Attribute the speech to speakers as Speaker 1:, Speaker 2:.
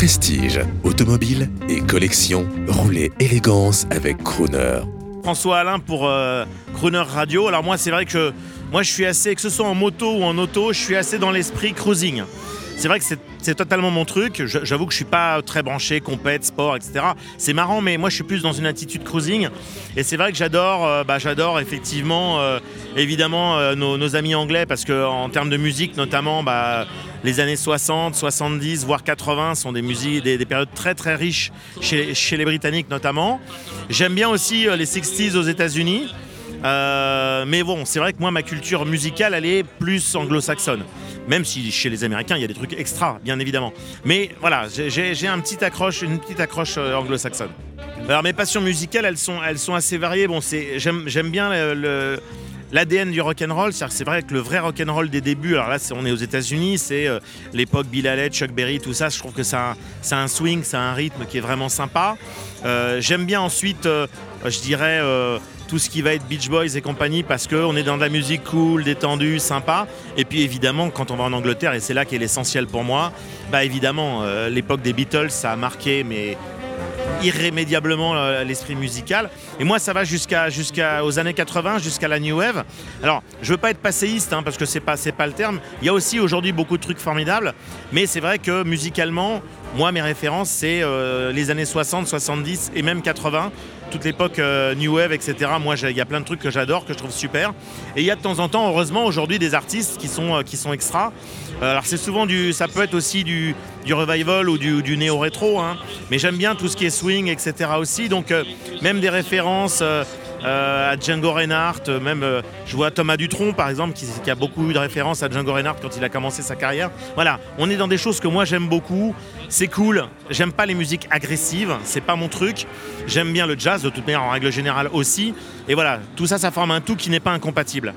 Speaker 1: Prestige, automobile et collection, roulez élégance avec Crooner.
Speaker 2: François Alain pour euh, Crooner Radio. Alors moi c'est vrai que moi je suis assez, que ce soit en moto ou en auto, je suis assez dans l'esprit cruising. C'est vrai que c'est totalement mon truc. J'avoue que je suis pas très branché, compète, sport, etc. C'est marrant, mais moi je suis plus dans une attitude cruising. Et c'est vrai que j'adore, euh, bah, j'adore effectivement, euh, évidemment euh, nos, amis anglais parce que en termes de musique notamment, bah, les années 60, 70, voire 80 sont des musiques, des, périodes très très riches chez, chez les Britanniques notamment. J'aime bien aussi les 60s aux États-Unis. Mais bon, c'est vrai que moi, ma culture musicale, elle est plus anglo-saxonne. Même si chez les Américains, il y a des trucs extra, bien évidemment. Mais voilà, j'ai un petit accroche, une petite accroche euh, anglo-saxonne. Alors mes passions musicales, elles sont, elles sont assez variées. Bon, j'aime bien l'ADN du rock and roll, c'est vrai que le vrai rock and roll des débuts, alors là on est aux États-Unis, c'est euh, l'époque Bill Haley, Chuck Berry, tout ça. Je trouve que ça, a un swing, a un rythme qui est vraiment sympa. Euh, j'aime bien ensuite, je dirais tout ce qui va être Beach Boys et compagnie parce qu'on est dans de la musique cool, détendue, sympa. Et puis évidemment, quand on va en Angleterre, et c'est là qu'est l'essentiel pour moi, bah évidemment, euh, l'époque des Beatles, ça a marqué, mais irrémédiablement euh, l'esprit musical. Et moi, ça va jusqu'à jusqu'aux années 80, jusqu'à la New Wave. Alors, je veux pas être passéiste, hein, parce que c'est pas c'est pas le terme. Il y a aussi aujourd'hui beaucoup de trucs formidables, mais c'est vrai que musicalement, moi, mes références, c'est euh, les années 60, 70 et même 80 toute l'époque euh, New Wave, etc. Moi, il y a plein de trucs que j'adore, que je trouve super. Et il y a de temps en temps, heureusement, aujourd'hui, des artistes qui sont, euh, qui sont extra. Euh, alors, c'est souvent du. Ça peut être aussi du, revival ou du, du néo-rétro, hein. mais j'aime bien tout ce qui est swing, etc. aussi. Donc, même des références. À Django Reinhardt, même je vois Thomas Dutronc par exemple qui, qui, a beaucoup eu de références à Django Reinhardt quand il a commencé sa carrière. Voilà, on est dans des choses que moi j'aime beaucoup, c'est cool. J'aime pas les musiques agressives, c'est pas mon truc. J'aime bien le jazz de toute manière en règle générale aussi. Et voilà, tout ça, ça forme un tout qui n'est pas incompatible.